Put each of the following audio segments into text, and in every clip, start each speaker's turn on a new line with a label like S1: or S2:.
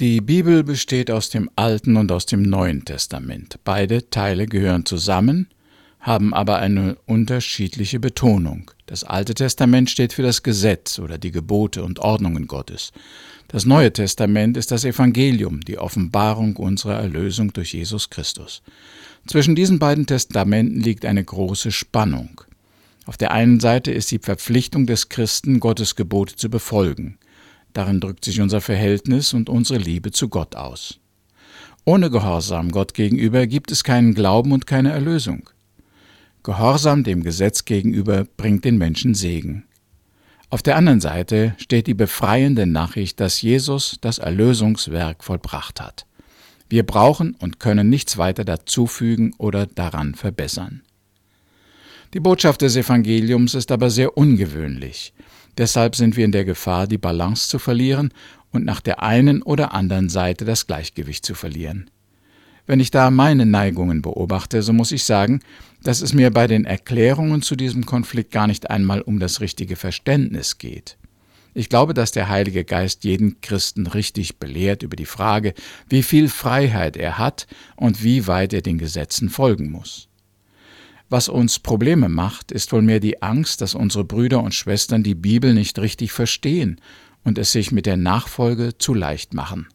S1: Die Bibel besteht aus dem Alten und aus dem Neuen Testament. Beide Teile gehören zusammen, haben aber eine unterschiedliche Betonung. Das Alte Testament steht für das Gesetz oder die Gebote und Ordnungen Gottes. Das Neue Testament ist das Evangelium, die Offenbarung unserer Erlösung durch Jesus Christus. Zwischen diesen beiden Testamenten liegt eine große Spannung. Auf der einen Seite ist die Verpflichtung des Christen, Gottes Gebote zu befolgen. Darin drückt sich unser Verhältnis und unsere Liebe zu Gott aus. Ohne Gehorsam Gott gegenüber gibt es keinen Glauben und keine Erlösung. Gehorsam dem Gesetz gegenüber bringt den Menschen Segen. Auf der anderen Seite steht die befreiende Nachricht, dass Jesus das Erlösungswerk vollbracht hat. Wir brauchen und können nichts weiter dazufügen oder daran verbessern. Die Botschaft des Evangeliums ist aber sehr ungewöhnlich. Deshalb sind wir in der Gefahr, die Balance zu verlieren und nach der einen oder anderen Seite das Gleichgewicht zu verlieren. Wenn ich da meine Neigungen beobachte, so muss ich sagen, dass es mir bei den Erklärungen zu diesem Konflikt gar nicht einmal um das richtige Verständnis geht. Ich glaube, dass der Heilige Geist jeden Christen richtig belehrt über die Frage, wie viel Freiheit er hat und wie weit er den Gesetzen folgen muss. Was uns Probleme macht, ist wohl mehr die Angst, dass unsere Brüder und Schwestern die Bibel nicht richtig verstehen und es sich mit der Nachfolge zu leicht machen.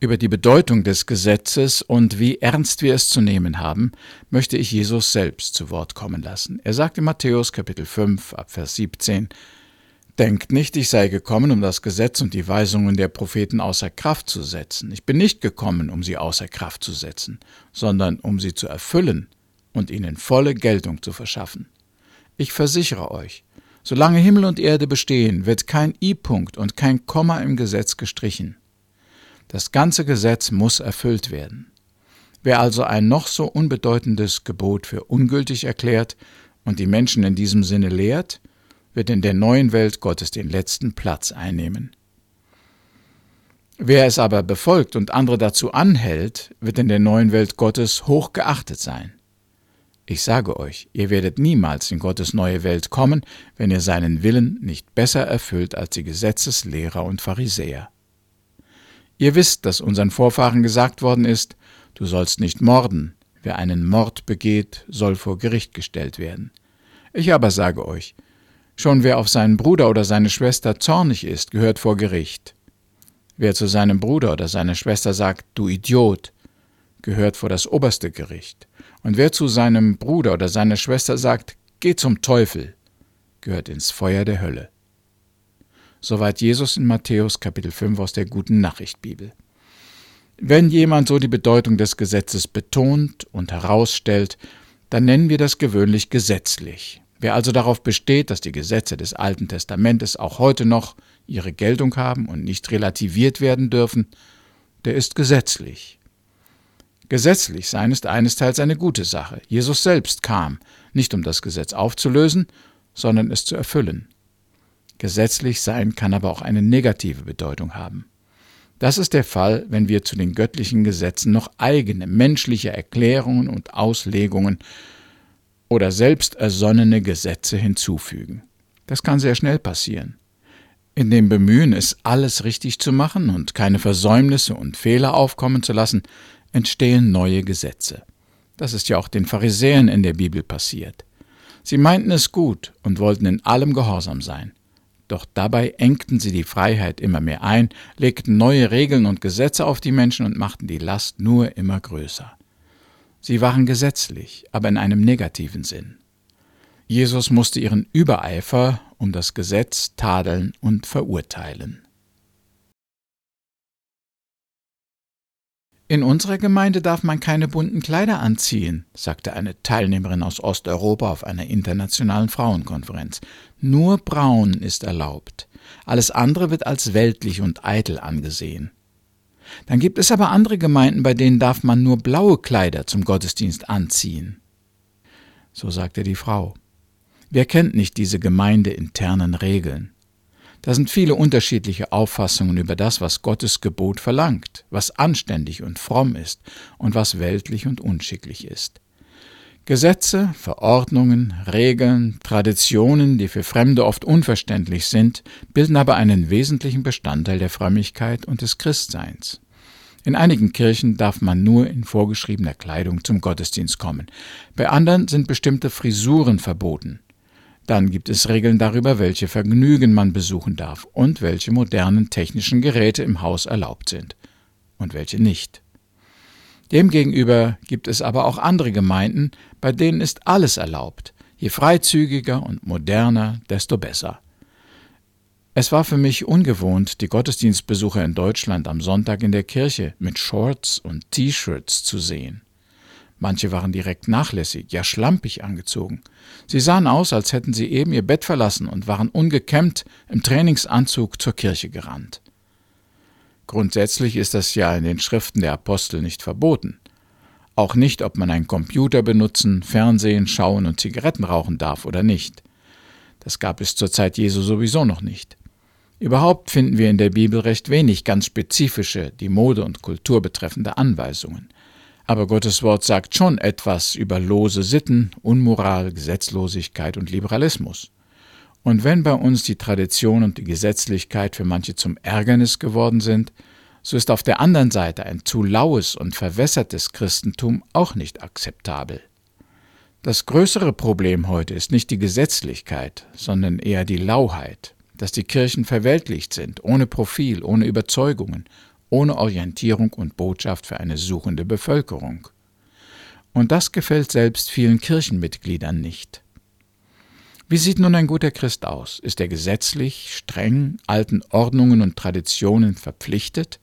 S1: Über die Bedeutung des Gesetzes und wie ernst wir es zu nehmen haben, möchte ich Jesus selbst zu Wort kommen lassen. Er sagt in Matthäus Kapitel 5 ab Vers 17, Denkt nicht, ich sei gekommen, um das Gesetz und die Weisungen der Propheten außer Kraft zu setzen. Ich bin nicht gekommen, um sie außer Kraft zu setzen, sondern um sie zu erfüllen und ihnen volle Geltung zu verschaffen. Ich versichere euch, solange Himmel und Erde bestehen, wird kein I-Punkt und kein Komma im Gesetz gestrichen. Das ganze Gesetz muss erfüllt werden. Wer also ein noch so unbedeutendes Gebot für ungültig erklärt und die Menschen in diesem Sinne lehrt, wird in der neuen Welt Gottes den letzten Platz einnehmen. Wer es aber befolgt und andere dazu anhält, wird in der neuen Welt Gottes hoch geachtet sein. Ich sage euch, ihr werdet niemals in Gottes neue Welt kommen, wenn ihr seinen Willen nicht besser erfüllt als die Gesetzeslehrer und Pharisäer. Ihr wisst, dass unseren Vorfahren gesagt worden ist, du sollst nicht morden, wer einen Mord begeht, soll vor Gericht gestellt werden. Ich aber sage euch, schon wer auf seinen Bruder oder seine Schwester zornig ist, gehört vor Gericht. Wer zu seinem Bruder oder seiner Schwester sagt, du Idiot, gehört vor das oberste Gericht. Und wer zu seinem Bruder oder seiner Schwester sagt, geh zum Teufel, gehört ins Feuer der Hölle. Soweit Jesus in Matthäus Kapitel 5 aus der Guten Nachricht Bibel. Wenn jemand so die Bedeutung des Gesetzes betont und herausstellt, dann nennen wir das gewöhnlich gesetzlich. Wer also darauf besteht, dass die Gesetze des Alten Testamentes auch heute noch ihre Geltung haben und nicht relativiert werden dürfen, der ist gesetzlich. Gesetzlich sein ist einesteils eine gute Sache. Jesus selbst kam, nicht um das Gesetz aufzulösen, sondern es zu erfüllen. Gesetzlich sein kann aber auch eine negative Bedeutung haben. Das ist der Fall, wenn wir zu den göttlichen Gesetzen noch eigene menschliche Erklärungen und Auslegungen oder selbst ersonnene Gesetze hinzufügen. Das kann sehr schnell passieren. In dem Bemühen, es alles richtig zu machen und keine Versäumnisse und Fehler aufkommen zu lassen, entstehen neue Gesetze. Das ist ja auch den Pharisäern in der Bibel passiert. Sie meinten es gut und wollten in allem gehorsam sein. Doch dabei engten sie die Freiheit immer mehr ein, legten neue Regeln und Gesetze auf die Menschen und machten die Last nur immer größer. Sie waren gesetzlich, aber in einem negativen Sinn. Jesus musste ihren Übereifer um das Gesetz tadeln und verurteilen. In unserer Gemeinde darf man keine bunten Kleider anziehen, sagte eine Teilnehmerin aus Osteuropa auf einer internationalen Frauenkonferenz. Nur braun ist erlaubt. Alles andere wird als weltlich und eitel angesehen. Dann gibt es aber andere Gemeinden, bei denen darf man nur blaue Kleider zum Gottesdienst anziehen. So sagte die Frau. Wer kennt nicht diese gemeindeinternen Regeln? Da sind viele unterschiedliche Auffassungen über das, was Gottes Gebot verlangt, was anständig und fromm ist und was weltlich und unschicklich ist. Gesetze, Verordnungen, Regeln, Traditionen, die für Fremde oft unverständlich sind, bilden aber einen wesentlichen Bestandteil der Frömmigkeit und des Christseins. In einigen Kirchen darf man nur in vorgeschriebener Kleidung zum Gottesdienst kommen. Bei anderen sind bestimmte Frisuren verboten. Dann gibt es Regeln darüber, welche Vergnügen man besuchen darf und welche modernen technischen Geräte im Haus erlaubt sind und welche nicht. Demgegenüber gibt es aber auch andere Gemeinden, bei denen ist alles erlaubt. Je freizügiger und moderner, desto besser. Es war für mich ungewohnt, die Gottesdienstbesucher in Deutschland am Sonntag in der Kirche mit Shorts und T-Shirts zu sehen. Manche waren direkt nachlässig, ja schlampig angezogen. Sie sahen aus, als hätten sie eben ihr Bett verlassen und waren ungekämmt im Trainingsanzug zur Kirche gerannt. Grundsätzlich ist das ja in den Schriften der Apostel nicht verboten. Auch nicht, ob man einen Computer benutzen, Fernsehen schauen und Zigaretten rauchen darf oder nicht. Das gab es zur Zeit Jesu sowieso noch nicht. Überhaupt finden wir in der Bibel recht wenig ganz spezifische, die Mode und Kultur betreffende Anweisungen. Aber Gottes Wort sagt schon etwas über lose Sitten, Unmoral, Gesetzlosigkeit und Liberalismus. Und wenn bei uns die Tradition und die Gesetzlichkeit für manche zum Ärgernis geworden sind, so ist auf der anderen Seite ein zu laues und verwässertes Christentum auch nicht akzeptabel. Das größere Problem heute ist nicht die Gesetzlichkeit, sondern eher die Lauheit dass die Kirchen verweltlicht sind, ohne Profil, ohne Überzeugungen, ohne Orientierung und Botschaft für eine suchende Bevölkerung. Und das gefällt selbst vielen Kirchenmitgliedern nicht. Wie sieht nun ein guter Christ aus? Ist er gesetzlich, streng, alten Ordnungen und Traditionen verpflichtet?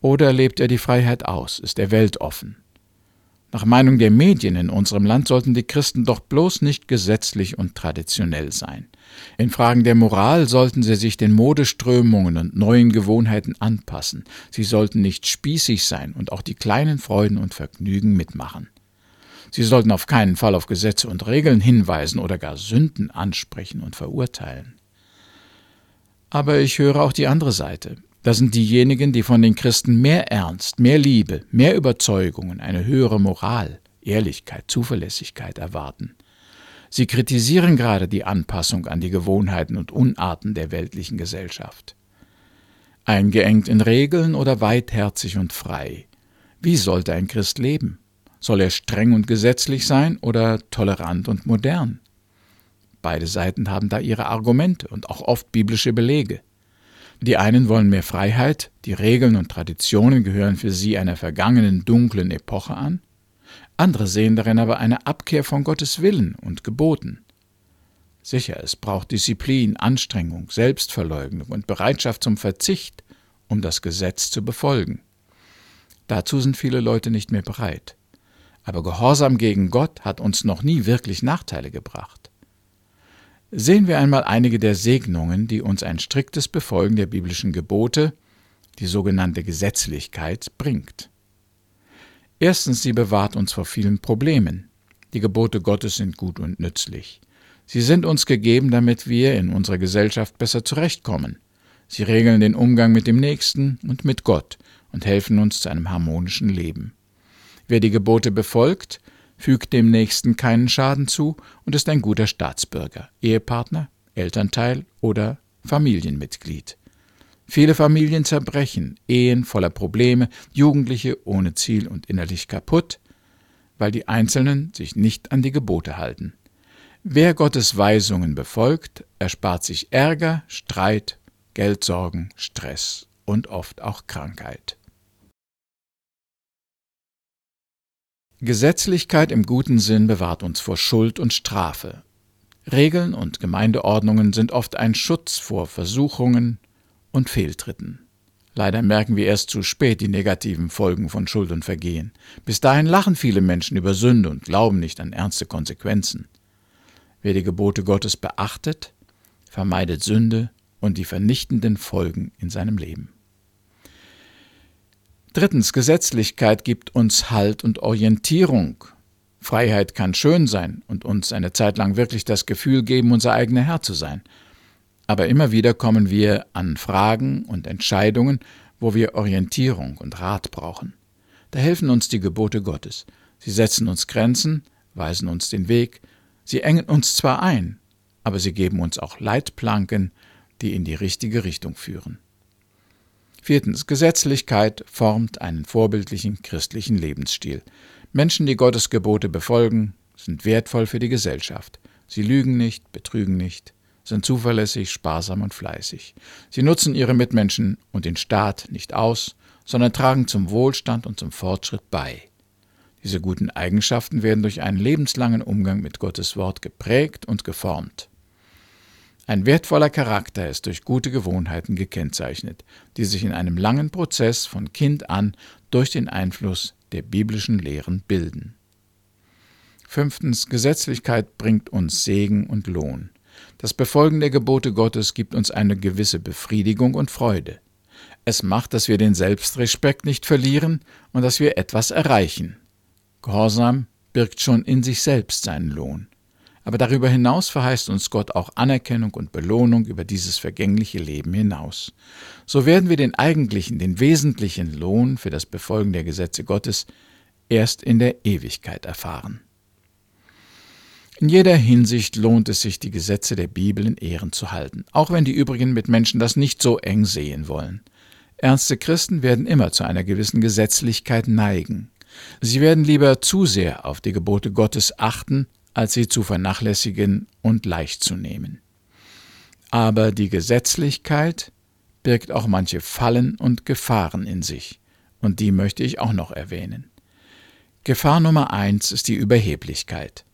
S1: Oder lebt er die Freiheit aus? Ist er weltoffen? Nach Meinung der Medien in unserem Land sollten die Christen doch bloß nicht gesetzlich und traditionell sein. In Fragen der Moral sollten sie sich den Modeströmungen und neuen Gewohnheiten anpassen. Sie sollten nicht spießig sein und auch die kleinen Freuden und Vergnügen mitmachen. Sie sollten auf keinen Fall auf Gesetze und Regeln hinweisen oder gar Sünden ansprechen und verurteilen. Aber ich höre auch die andere Seite. Das sind diejenigen, die von den Christen mehr Ernst, mehr Liebe, mehr Überzeugungen, eine höhere Moral, Ehrlichkeit, Zuverlässigkeit erwarten. Sie kritisieren gerade die Anpassung an die Gewohnheiten und Unarten der weltlichen Gesellschaft. Eingeengt in Regeln oder weitherzig und frei? Wie sollte ein Christ leben? Soll er streng und gesetzlich sein oder tolerant und modern? Beide Seiten haben da ihre Argumente und auch oft biblische Belege. Die einen wollen mehr Freiheit, die Regeln und Traditionen gehören für sie einer vergangenen dunklen Epoche an, andere sehen darin aber eine Abkehr von Gottes Willen und Geboten. Sicher, es braucht Disziplin, Anstrengung, Selbstverleugnung und Bereitschaft zum Verzicht, um das Gesetz zu befolgen. Dazu sind viele Leute nicht mehr bereit. Aber Gehorsam gegen Gott hat uns noch nie wirklich Nachteile gebracht. Sehen wir einmal einige der Segnungen, die uns ein striktes Befolgen der biblischen Gebote, die sogenannte Gesetzlichkeit, bringt. Erstens, sie bewahrt uns vor vielen Problemen. Die Gebote Gottes sind gut und nützlich. Sie sind uns gegeben, damit wir in unserer Gesellschaft besser zurechtkommen. Sie regeln den Umgang mit dem Nächsten und mit Gott und helfen uns zu einem harmonischen Leben. Wer die Gebote befolgt, fügt dem Nächsten keinen Schaden zu und ist ein guter Staatsbürger, Ehepartner, Elternteil oder Familienmitglied. Viele Familien zerbrechen, Ehen voller Probleme, Jugendliche ohne Ziel und innerlich kaputt, weil die Einzelnen sich nicht an die Gebote halten. Wer Gottes Weisungen befolgt, erspart sich Ärger, Streit, Geldsorgen, Stress und oft auch Krankheit. Gesetzlichkeit im guten Sinn bewahrt uns vor Schuld und Strafe. Regeln und Gemeindeordnungen sind oft ein Schutz vor Versuchungen und Fehltritten. Leider merken wir erst zu spät die negativen Folgen von Schuld und Vergehen. Bis dahin lachen viele Menschen über Sünde und glauben nicht an ernste Konsequenzen. Wer die Gebote Gottes beachtet, vermeidet Sünde und die vernichtenden Folgen in seinem Leben. Drittens, Gesetzlichkeit gibt uns Halt und Orientierung. Freiheit kann schön sein und uns eine Zeit lang wirklich das Gefühl geben, unser eigener Herr zu sein. Aber immer wieder kommen wir an Fragen und Entscheidungen, wo wir Orientierung und Rat brauchen. Da helfen uns die Gebote Gottes. Sie setzen uns Grenzen, weisen uns den Weg, sie engen uns zwar ein, aber sie geben uns auch Leitplanken, die in die richtige Richtung führen. Viertens. Gesetzlichkeit formt einen vorbildlichen christlichen Lebensstil. Menschen, die Gottes Gebote befolgen, sind wertvoll für die Gesellschaft. Sie lügen nicht, betrügen nicht, sind zuverlässig, sparsam und fleißig. Sie nutzen ihre Mitmenschen und den Staat nicht aus, sondern tragen zum Wohlstand und zum Fortschritt bei. Diese guten Eigenschaften werden durch einen lebenslangen Umgang mit Gottes Wort geprägt und geformt. Ein wertvoller Charakter ist durch gute Gewohnheiten gekennzeichnet, die sich in einem langen Prozess von Kind an durch den Einfluss der biblischen Lehren bilden. Fünftens, Gesetzlichkeit bringt uns Segen und Lohn. Das Befolgen der Gebote Gottes gibt uns eine gewisse Befriedigung und Freude. Es macht, dass wir den Selbstrespekt nicht verlieren und dass wir etwas erreichen. Gehorsam birgt schon in sich selbst seinen Lohn. Aber darüber hinaus verheißt uns Gott auch Anerkennung und Belohnung über dieses vergängliche Leben hinaus. So werden wir den eigentlichen, den wesentlichen Lohn für das Befolgen der Gesetze Gottes erst in der Ewigkeit erfahren. In jeder Hinsicht lohnt es sich, die Gesetze der Bibel in Ehren zu halten, auch wenn die übrigen Mitmenschen das nicht so eng sehen wollen. Ernste Christen werden immer zu einer gewissen Gesetzlichkeit neigen. Sie werden lieber zu sehr auf die Gebote Gottes achten, als sie zu vernachlässigen und leicht zu nehmen. Aber die Gesetzlichkeit birgt auch manche Fallen und Gefahren in sich, und die möchte ich auch noch erwähnen. Gefahr Nummer eins ist die Überheblichkeit.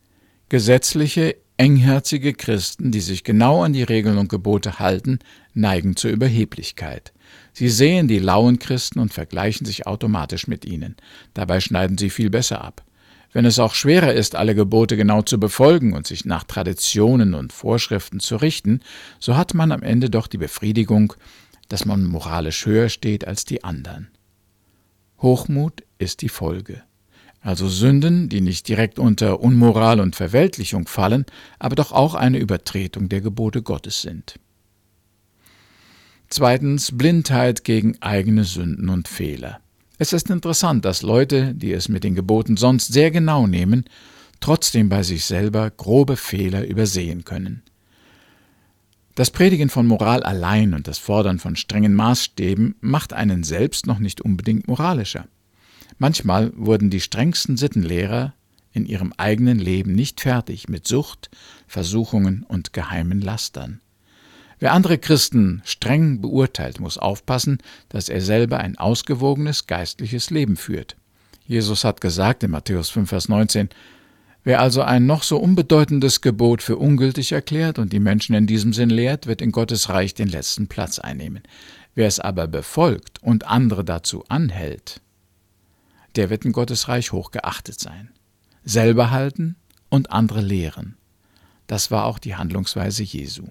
S1: Gesetzliche, engherzige Christen, die sich genau an die Regeln und Gebote halten, neigen zur Überheblichkeit. Sie sehen die lauen Christen und vergleichen sich automatisch mit ihnen. Dabei schneiden sie viel besser ab. Wenn es auch schwerer ist, alle Gebote genau zu befolgen und sich nach Traditionen und Vorschriften zu richten, so hat man am Ende doch die Befriedigung, dass man moralisch höher steht als die anderen. Hochmut ist die Folge. Also Sünden, die nicht direkt unter Unmoral und Verweltlichung fallen, aber doch auch eine Übertretung der Gebote Gottes sind. Zweitens Blindheit gegen eigene Sünden und Fehler. Es ist interessant, dass Leute, die es mit den Geboten sonst sehr genau nehmen, trotzdem bei sich selber grobe Fehler übersehen können. Das Predigen von Moral allein und das Fordern von strengen Maßstäben macht einen selbst noch nicht unbedingt moralischer. Manchmal wurden die strengsten Sittenlehrer in ihrem eigenen Leben nicht fertig mit Sucht, Versuchungen und geheimen Lastern. Wer andere Christen streng beurteilt, muss aufpassen, dass er selber ein ausgewogenes geistliches Leben führt. Jesus hat gesagt in Matthäus 5, Vers 19, Wer also ein noch so unbedeutendes Gebot für ungültig erklärt und die Menschen in diesem Sinn lehrt, wird in Gottes Reich den letzten Platz einnehmen. Wer es aber befolgt und andere dazu anhält, der wird in Gottes Reich hochgeachtet sein. Selber halten und andere lehren. Das war auch die Handlungsweise Jesu.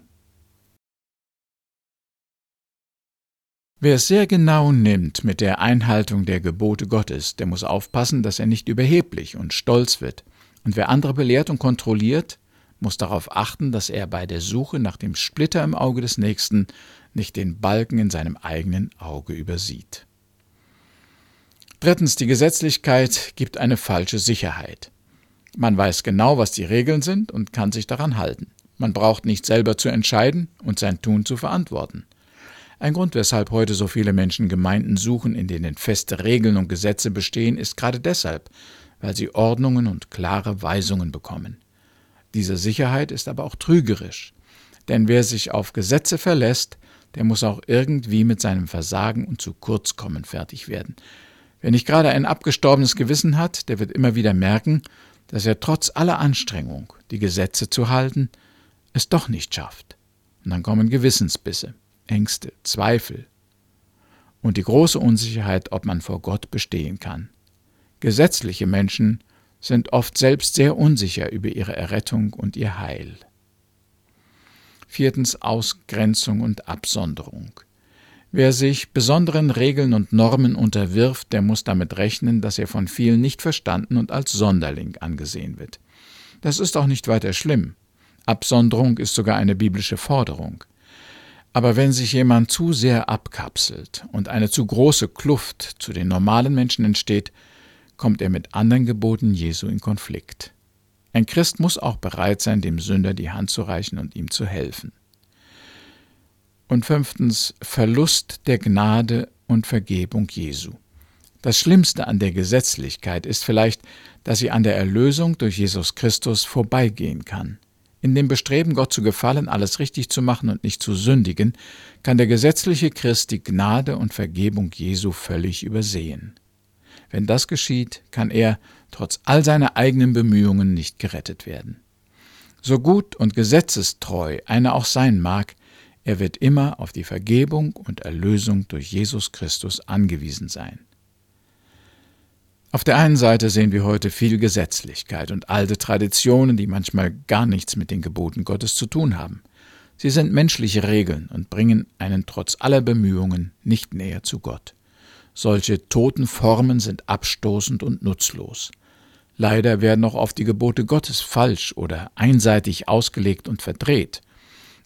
S1: Wer es sehr genau nimmt mit der Einhaltung der Gebote Gottes, der muss aufpassen, dass er nicht überheblich und stolz wird. Und wer andere belehrt und kontrolliert, muss darauf achten, dass er bei der Suche nach dem Splitter im Auge des Nächsten nicht den Balken in seinem eigenen Auge übersieht. Drittens, die Gesetzlichkeit gibt eine falsche Sicherheit. Man weiß genau, was die Regeln sind und kann sich daran halten. Man braucht nicht selber zu entscheiden und sein Tun zu verantworten. Ein Grund, weshalb heute so viele Menschen Gemeinden suchen, in denen feste Regeln und Gesetze bestehen, ist gerade deshalb, weil sie Ordnungen und klare Weisungen bekommen. Diese Sicherheit ist aber auch trügerisch, denn wer sich auf Gesetze verlässt, der muss auch irgendwie mit seinem Versagen und zu kurz kommen fertig werden. Wer nicht gerade ein abgestorbenes Gewissen hat, der wird immer wieder merken, dass er trotz aller Anstrengung, die Gesetze zu halten, es doch nicht schafft. Und dann kommen Gewissensbisse. Ängste, Zweifel und die große Unsicherheit, ob man vor Gott bestehen kann. Gesetzliche Menschen sind oft selbst sehr unsicher über ihre Errettung und ihr Heil. Viertens Ausgrenzung und Absonderung. Wer sich besonderen Regeln und Normen unterwirft, der muss damit rechnen, dass er von vielen nicht verstanden und als Sonderling angesehen wird. Das ist auch nicht weiter schlimm. Absonderung ist sogar eine biblische Forderung. Aber wenn sich jemand zu sehr abkapselt und eine zu große Kluft zu den normalen Menschen entsteht, kommt er mit anderen Geboten Jesu in Konflikt. Ein Christ muss auch bereit sein, dem Sünder die Hand zu reichen und ihm zu helfen. Und fünftens Verlust der Gnade und Vergebung Jesu. Das Schlimmste an der Gesetzlichkeit ist vielleicht, dass sie an der Erlösung durch Jesus Christus vorbeigehen kann. In dem Bestreben, Gott zu gefallen, alles richtig zu machen und nicht zu sündigen, kann der gesetzliche Christ die Gnade und Vergebung Jesu völlig übersehen. Wenn das geschieht, kann er, trotz all seiner eigenen Bemühungen, nicht gerettet werden. So gut und gesetzestreu einer auch sein mag, er wird immer auf die Vergebung und Erlösung durch Jesus Christus angewiesen sein. Auf der einen Seite sehen wir heute viel Gesetzlichkeit und alte Traditionen, die manchmal gar nichts mit den Geboten Gottes zu tun haben. Sie sind menschliche Regeln und bringen einen trotz aller Bemühungen nicht näher zu Gott. Solche toten Formen sind abstoßend und nutzlos. Leider werden auch oft die Gebote Gottes falsch oder einseitig ausgelegt und verdreht.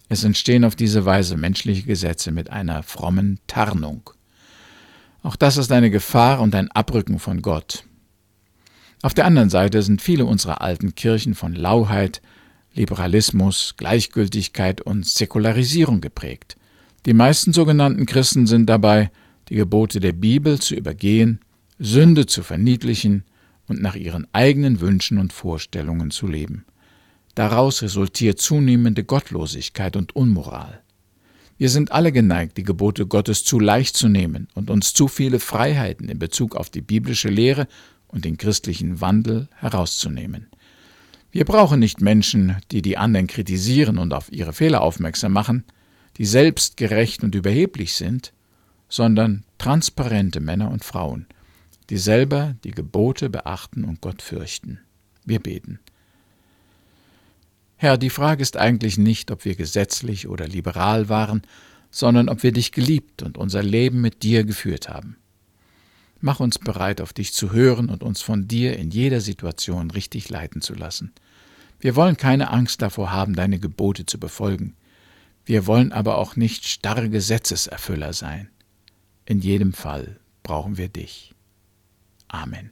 S1: Es entstehen auf diese Weise menschliche Gesetze mit einer frommen Tarnung. Auch das ist eine Gefahr und ein Abrücken von Gott. Auf der anderen Seite sind viele unserer alten Kirchen von Lauheit, Liberalismus, Gleichgültigkeit und Säkularisierung geprägt. Die meisten sogenannten Christen sind dabei, die Gebote der Bibel zu übergehen, Sünde zu verniedlichen und nach ihren eigenen Wünschen und Vorstellungen zu leben. Daraus resultiert zunehmende Gottlosigkeit und Unmoral. Wir sind alle geneigt, die Gebote Gottes zu leicht zu nehmen und uns zu viele Freiheiten in Bezug auf die biblische Lehre und den christlichen Wandel herauszunehmen. Wir brauchen nicht Menschen, die die anderen kritisieren und auf ihre Fehler aufmerksam machen, die selbst gerecht und überheblich sind, sondern transparente Männer und Frauen, die selber die Gebote beachten und Gott fürchten. Wir beten. Herr, die Frage ist eigentlich nicht, ob wir gesetzlich oder liberal waren, sondern ob wir dich geliebt und unser Leben mit dir geführt haben. Mach uns bereit, auf dich zu hören und uns von dir in jeder Situation richtig leiten zu lassen. Wir wollen keine Angst davor haben, deine Gebote zu befolgen. Wir wollen aber auch nicht starre Gesetzeserfüller sein. In jedem Fall brauchen wir dich. Amen.